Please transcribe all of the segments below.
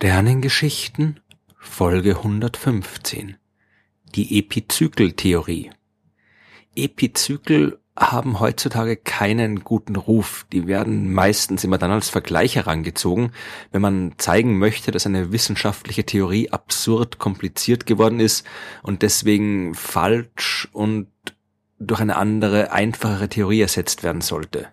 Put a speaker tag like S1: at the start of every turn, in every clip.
S1: Sternengeschichten Folge 115 Die Epizykeltheorie Epizykel haben heutzutage keinen guten Ruf. Die werden meistens immer dann als Vergleich herangezogen, wenn man zeigen möchte, dass eine wissenschaftliche Theorie absurd kompliziert geworden ist und deswegen falsch und durch eine andere, einfachere Theorie ersetzt werden sollte.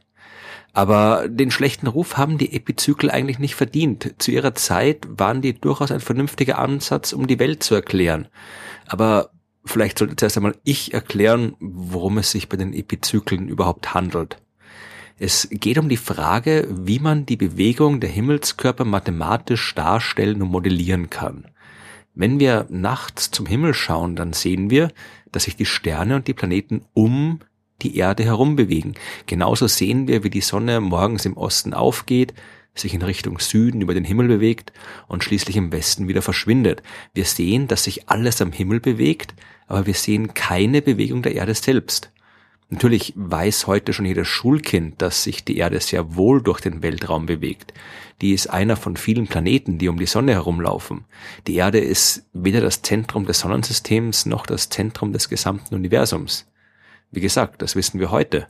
S1: Aber den schlechten Ruf haben die Epizykel eigentlich nicht verdient. Zu ihrer Zeit waren die durchaus ein vernünftiger Ansatz, um die Welt zu erklären. Aber vielleicht sollte zuerst einmal ich erklären, worum es sich bei den Epizyklen überhaupt handelt. Es geht um die Frage, wie man die Bewegung der Himmelskörper mathematisch darstellen und modellieren kann. Wenn wir nachts zum Himmel schauen, dann sehen wir, dass sich die Sterne und die Planeten um die Erde herum bewegen. Genauso sehen wir, wie die Sonne morgens im Osten aufgeht, sich in Richtung Süden über den Himmel bewegt und schließlich im Westen wieder verschwindet. Wir sehen, dass sich alles am Himmel bewegt, aber wir sehen keine Bewegung der Erde selbst. Natürlich weiß heute schon jedes Schulkind, dass sich die Erde sehr wohl durch den Weltraum bewegt. Die ist einer von vielen Planeten, die um die Sonne herumlaufen. Die Erde ist weder das Zentrum des Sonnensystems noch das Zentrum des gesamten Universums. Wie gesagt, das wissen wir heute.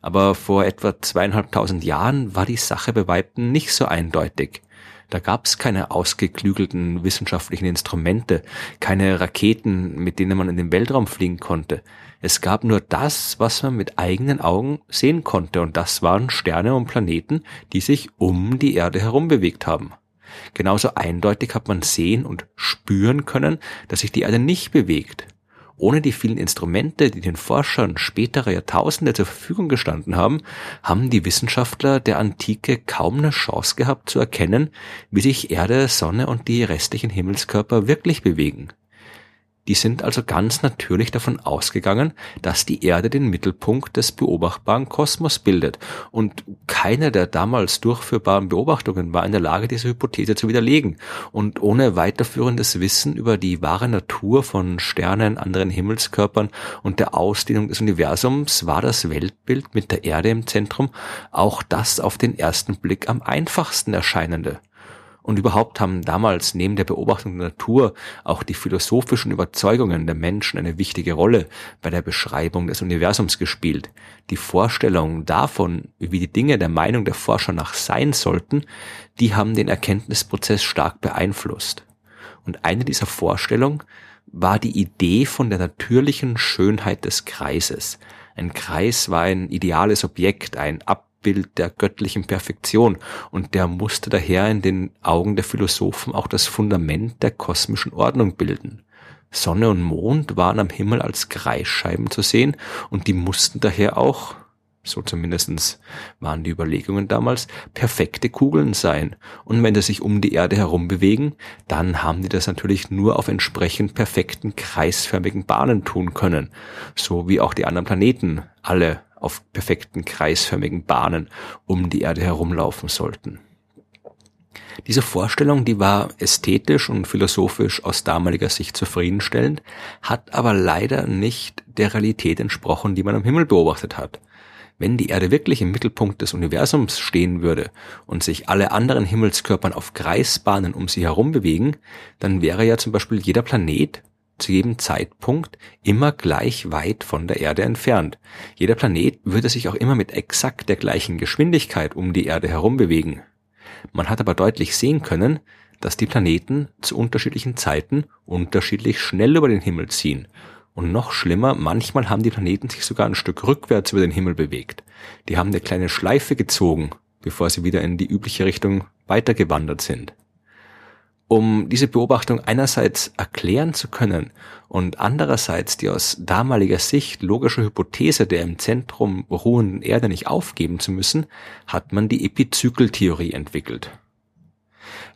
S1: Aber vor etwa zweieinhalbtausend Jahren war die Sache bei Weitem nicht so eindeutig. Da gab es keine ausgeklügelten wissenschaftlichen Instrumente, keine Raketen, mit denen man in den Weltraum fliegen konnte. Es gab nur das, was man mit eigenen Augen sehen konnte, und das waren Sterne und Planeten, die sich um die Erde herum bewegt haben. Genauso eindeutig hat man sehen und spüren können, dass sich die Erde nicht bewegt. Ohne die vielen Instrumente, die den Forschern späterer Jahrtausende zur Verfügung gestanden haben, haben die Wissenschaftler der Antike kaum eine Chance gehabt zu erkennen, wie sich Erde, Sonne und die restlichen Himmelskörper wirklich bewegen. Die sind also ganz natürlich davon ausgegangen, dass die Erde den Mittelpunkt des beobachtbaren Kosmos bildet und keine der damals durchführbaren Beobachtungen war in der Lage, diese Hypothese zu widerlegen. Und ohne weiterführendes Wissen über die wahre Natur von Sternen, anderen Himmelskörpern und der Ausdehnung des Universums war das Weltbild mit der Erde im Zentrum auch das auf den ersten Blick am einfachsten erscheinende. Und überhaupt haben damals neben der Beobachtung der Natur auch die philosophischen Überzeugungen der Menschen eine wichtige Rolle bei der Beschreibung des Universums gespielt. Die Vorstellung davon, wie die Dinge der Meinung der Forscher nach sein sollten, die haben den Erkenntnisprozess stark beeinflusst. Und eine dieser Vorstellungen war die Idee von der natürlichen Schönheit des Kreises. Ein Kreis war ein ideales Objekt, ein Ab Bild der göttlichen Perfektion und der musste daher in den Augen der Philosophen auch das Fundament der kosmischen Ordnung bilden. Sonne und Mond waren am Himmel als Kreisscheiben zu sehen und die mussten daher auch, so zumindestens waren die Überlegungen damals, perfekte Kugeln sein. Und wenn sie sich um die Erde herum bewegen, dann haben die das natürlich nur auf entsprechend perfekten kreisförmigen Bahnen tun können, so wie auch die anderen Planeten alle auf perfekten kreisförmigen Bahnen um die Erde herumlaufen sollten. Diese Vorstellung, die war ästhetisch und philosophisch aus damaliger Sicht zufriedenstellend, hat aber leider nicht der Realität entsprochen, die man am Himmel beobachtet hat. Wenn die Erde wirklich im Mittelpunkt des Universums stehen würde und sich alle anderen Himmelskörpern auf Kreisbahnen um sie herum bewegen, dann wäre ja zum Beispiel jeder Planet zu jedem Zeitpunkt immer gleich weit von der Erde entfernt. Jeder Planet würde sich auch immer mit exakt der gleichen Geschwindigkeit um die Erde herum bewegen. Man hat aber deutlich sehen können, dass die Planeten zu unterschiedlichen Zeiten unterschiedlich schnell über den Himmel ziehen. Und noch schlimmer, manchmal haben die Planeten sich sogar ein Stück rückwärts über den Himmel bewegt. Die haben eine kleine Schleife gezogen, bevor sie wieder in die übliche Richtung weitergewandert sind. Um diese Beobachtung einerseits erklären zu können und andererseits die aus damaliger Sicht logische Hypothese der im Zentrum ruhenden Erde nicht aufgeben zu müssen, hat man die Epizykeltheorie entwickelt.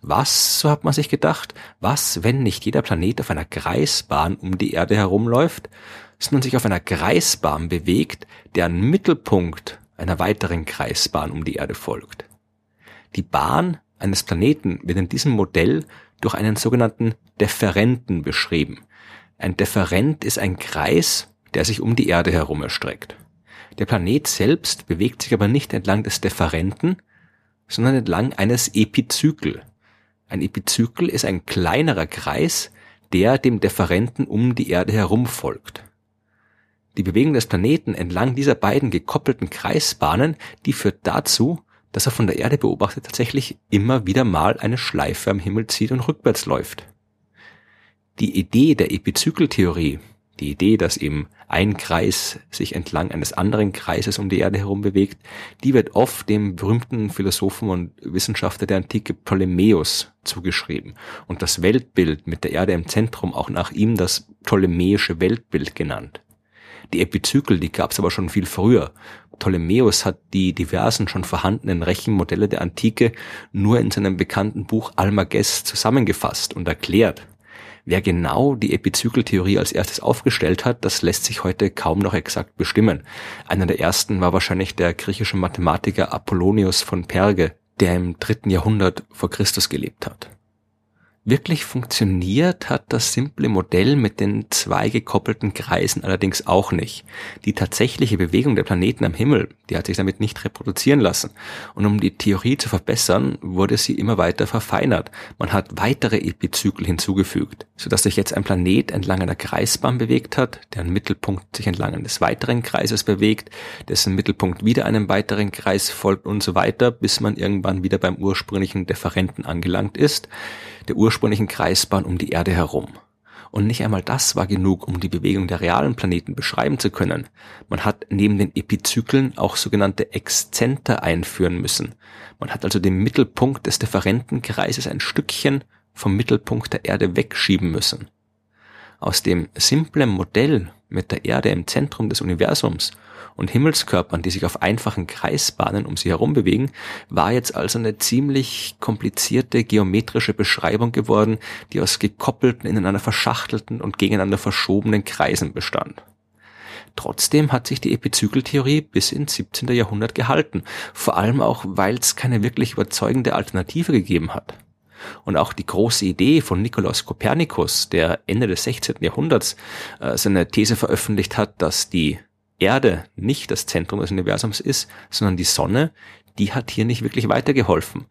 S1: Was, so hat man sich gedacht, was, wenn nicht jeder Planet auf einer Kreisbahn um die Erde herumläuft, sondern sich auf einer Kreisbahn bewegt, deren Mittelpunkt einer weiteren Kreisbahn um die Erde folgt. Die Bahn eines Planeten wird in diesem Modell durch einen sogenannten Deferenten beschrieben. Ein Deferent ist ein Kreis, der sich um die Erde herum erstreckt. Der Planet selbst bewegt sich aber nicht entlang des Deferenten, sondern entlang eines Epizykel. Ein Epizykel ist ein kleinerer Kreis, der dem Differenten um die Erde herum folgt. Die Bewegung des Planeten entlang dieser beiden gekoppelten Kreisbahnen, die führt dazu, dass er von der Erde beobachtet tatsächlich immer wieder mal eine Schleife am Himmel zieht und rückwärts läuft. Die Idee der Epizykeltheorie, die Idee, dass eben ein Kreis sich entlang eines anderen Kreises um die Erde herum bewegt, die wird oft dem berühmten Philosophen und Wissenschaftler der Antike Ptolemäus zugeschrieben und das Weltbild mit der Erde im Zentrum auch nach ihm das ptolemäische Weltbild genannt. Die Epizykel, die gab es aber schon viel früher. Ptolemäus hat die diversen schon vorhandenen Rechenmodelle der Antike nur in seinem bekannten Buch Almagest zusammengefasst und erklärt. Wer genau die Epizykeltheorie als erstes aufgestellt hat, das lässt sich heute kaum noch exakt bestimmen. Einer der ersten war wahrscheinlich der griechische Mathematiker Apollonius von Perge, der im dritten Jahrhundert vor Christus gelebt hat. Wirklich funktioniert hat das simple Modell mit den zwei gekoppelten Kreisen allerdings auch nicht. Die tatsächliche Bewegung der Planeten am Himmel, die hat sich damit nicht reproduzieren lassen. Und um die Theorie zu verbessern, wurde sie immer weiter verfeinert. Man hat weitere Epizykel hinzugefügt, sodass sich jetzt ein Planet entlang einer Kreisbahn bewegt hat, deren Mittelpunkt sich entlang eines weiteren Kreises bewegt, dessen Mittelpunkt wieder einem weiteren Kreis folgt und so weiter, bis man irgendwann wieder beim ursprünglichen Differenten angelangt ist der ursprünglichen Kreisbahn um die Erde herum. Und nicht einmal das war genug, um die Bewegung der realen Planeten beschreiben zu können. Man hat neben den Epizyklen auch sogenannte Exzenter einführen müssen. Man hat also den Mittelpunkt des Differentenkreises ein Stückchen vom Mittelpunkt der Erde wegschieben müssen. Aus dem simplen Modell mit der Erde im Zentrum des Universums und Himmelskörpern, die sich auf einfachen Kreisbahnen um sie herum bewegen, war jetzt also eine ziemlich komplizierte geometrische Beschreibung geworden, die aus gekoppelten, ineinander verschachtelten und gegeneinander verschobenen Kreisen bestand. Trotzdem hat sich die Epizykeltheorie bis ins 17. Jahrhundert gehalten, vor allem auch, weil es keine wirklich überzeugende Alternative gegeben hat. Und auch die große Idee von Nikolaus Kopernikus, der Ende des 16. Jahrhunderts äh, seine These veröffentlicht hat, dass die Erde nicht das Zentrum des Universums ist, sondern die Sonne, die hat hier nicht wirklich weitergeholfen.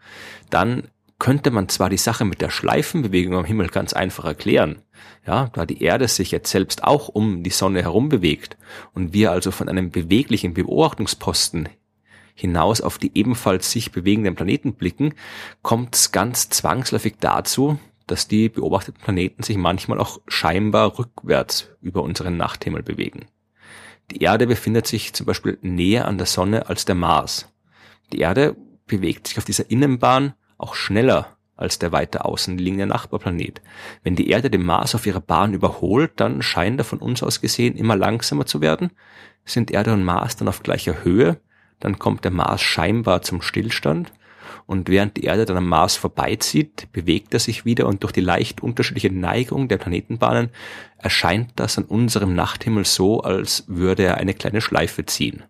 S1: Dann könnte man zwar die Sache mit der Schleifenbewegung am Himmel ganz einfach erklären, ja, da die Erde sich jetzt selbst auch um die Sonne herum bewegt und wir also von einem beweglichen Beobachtungsposten hinaus auf die ebenfalls sich bewegenden Planeten blicken, kommt es ganz zwangsläufig dazu, dass die beobachteten Planeten sich manchmal auch scheinbar rückwärts über unseren Nachthimmel bewegen. Die Erde befindet sich zum Beispiel näher an der Sonne als der Mars. Die Erde bewegt sich auf dieser Innenbahn auch schneller als der weiter außen liegende Nachbarplanet. Wenn die Erde den Mars auf ihrer Bahn überholt, dann scheint er von uns aus gesehen immer langsamer zu werden. Sind Erde und Mars dann auf gleicher Höhe, dann kommt der Mars scheinbar zum Stillstand und während die Erde dann am Mars vorbeizieht, bewegt er sich wieder und durch die leicht unterschiedliche Neigung der Planetenbahnen erscheint das an unserem Nachthimmel so, als würde er eine kleine Schleife ziehen.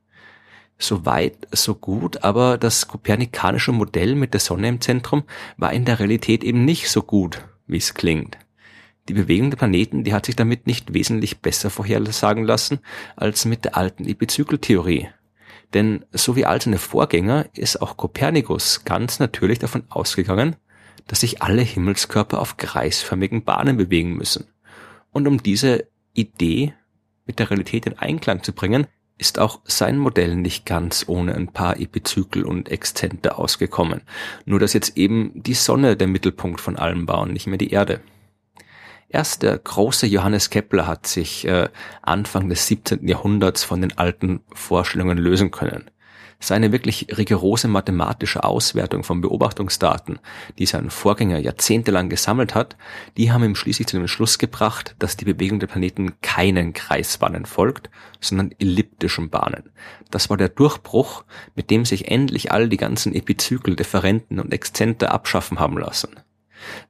S1: So weit, so gut, aber das kopernikanische Modell mit der Sonne im Zentrum war in der Realität eben nicht so gut, wie es klingt. Die Bewegung der Planeten, die hat sich damit nicht wesentlich besser vorhersagen lassen als mit der alten Epizykeltheorie. Denn so wie all seine Vorgänger ist auch Kopernikus ganz natürlich davon ausgegangen, dass sich alle Himmelskörper auf kreisförmigen Bahnen bewegen müssen. Und um diese Idee mit der Realität in Einklang zu bringen, ist auch sein Modell nicht ganz ohne ein paar Epizykel und Exzente ausgekommen. Nur dass jetzt eben die Sonne der Mittelpunkt von allem war und nicht mehr die Erde. Erst der große Johannes Kepler hat sich äh, Anfang des 17. Jahrhunderts von den alten Vorstellungen lösen können. Seine wirklich rigorose mathematische Auswertung von Beobachtungsdaten, die sein Vorgänger jahrzehntelang gesammelt hat, die haben ihm schließlich zu dem Schluss gebracht, dass die Bewegung der Planeten keinen Kreisbahnen folgt, sondern elliptischen Bahnen. Das war der Durchbruch, mit dem sich endlich all die ganzen Epizykel, Differenten und Exzente abschaffen haben lassen.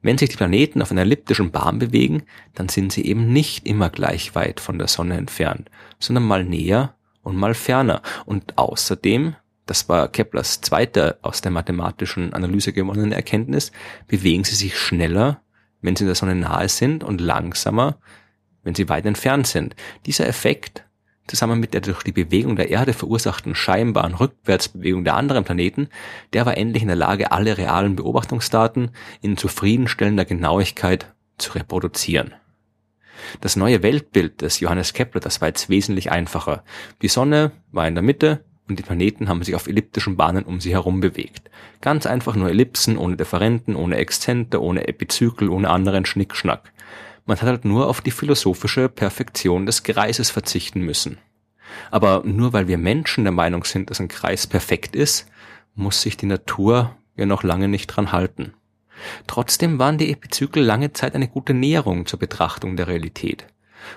S1: Wenn sich die Planeten auf einer elliptischen Bahn bewegen, dann sind sie eben nicht immer gleich weit von der Sonne entfernt, sondern mal näher und mal ferner. Und außerdem, das war Keplers zweite aus der mathematischen Analyse gewonnene Erkenntnis, bewegen sie sich schneller, wenn sie der Sonne nahe sind und langsamer, wenn sie weit entfernt sind. Dieser Effekt zusammen mit der durch die Bewegung der Erde verursachten scheinbaren Rückwärtsbewegung der anderen Planeten, der war endlich in der Lage, alle realen Beobachtungsdaten in zufriedenstellender Genauigkeit zu reproduzieren. Das neue Weltbild des Johannes Kepler, das war jetzt wesentlich einfacher. Die Sonne war in der Mitte und die Planeten haben sich auf elliptischen Bahnen um sie herum bewegt. Ganz einfach nur Ellipsen, ohne Differenten, ohne Exzente, ohne Epizykel, ohne anderen Schnickschnack. Man hat halt nur auf die philosophische Perfektion des Kreises verzichten müssen. Aber nur weil wir Menschen der Meinung sind, dass ein Kreis perfekt ist, muss sich die Natur ja noch lange nicht dran halten. Trotzdem waren die Epizykel lange Zeit eine gute Näherung zur Betrachtung der Realität.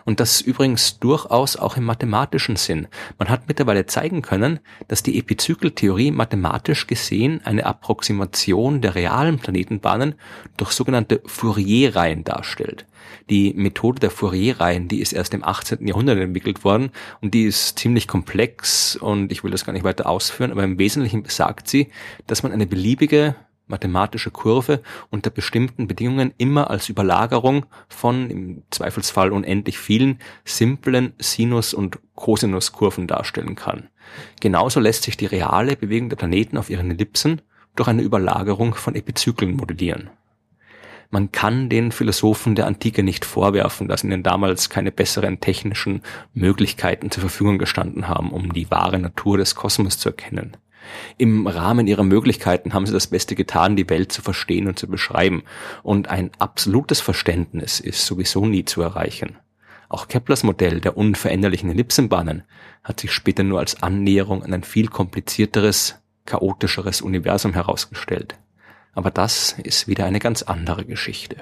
S1: Und das übrigens durchaus auch im mathematischen Sinn. Man hat mittlerweile zeigen können, dass die Epizykeltheorie mathematisch gesehen eine Approximation der realen Planetenbahnen durch sogenannte Fourier-Reihen darstellt. Die Methode der Fourier-Reihen, die ist erst im 18. Jahrhundert entwickelt worden und die ist ziemlich komplex und ich will das gar nicht weiter ausführen, aber im Wesentlichen besagt sie, dass man eine beliebige mathematische Kurve unter bestimmten Bedingungen immer als Überlagerung von im Zweifelsfall unendlich vielen simplen Sinus- und Cosinuskurven darstellen kann. Genauso lässt sich die reale Bewegung der Planeten auf ihren Ellipsen durch eine Überlagerung von Epizyklen modellieren. Man kann den Philosophen der Antike nicht vorwerfen, dass ihnen damals keine besseren technischen Möglichkeiten zur Verfügung gestanden haben, um die wahre Natur des Kosmos zu erkennen. Im Rahmen ihrer Möglichkeiten haben sie das Beste getan, die Welt zu verstehen und zu beschreiben. Und ein absolutes Verständnis ist sowieso nie zu erreichen. Auch Keplers Modell der unveränderlichen Ellipsenbahnen hat sich später nur als Annäherung an ein viel komplizierteres, chaotischeres Universum herausgestellt. Aber das ist wieder eine ganz andere Geschichte.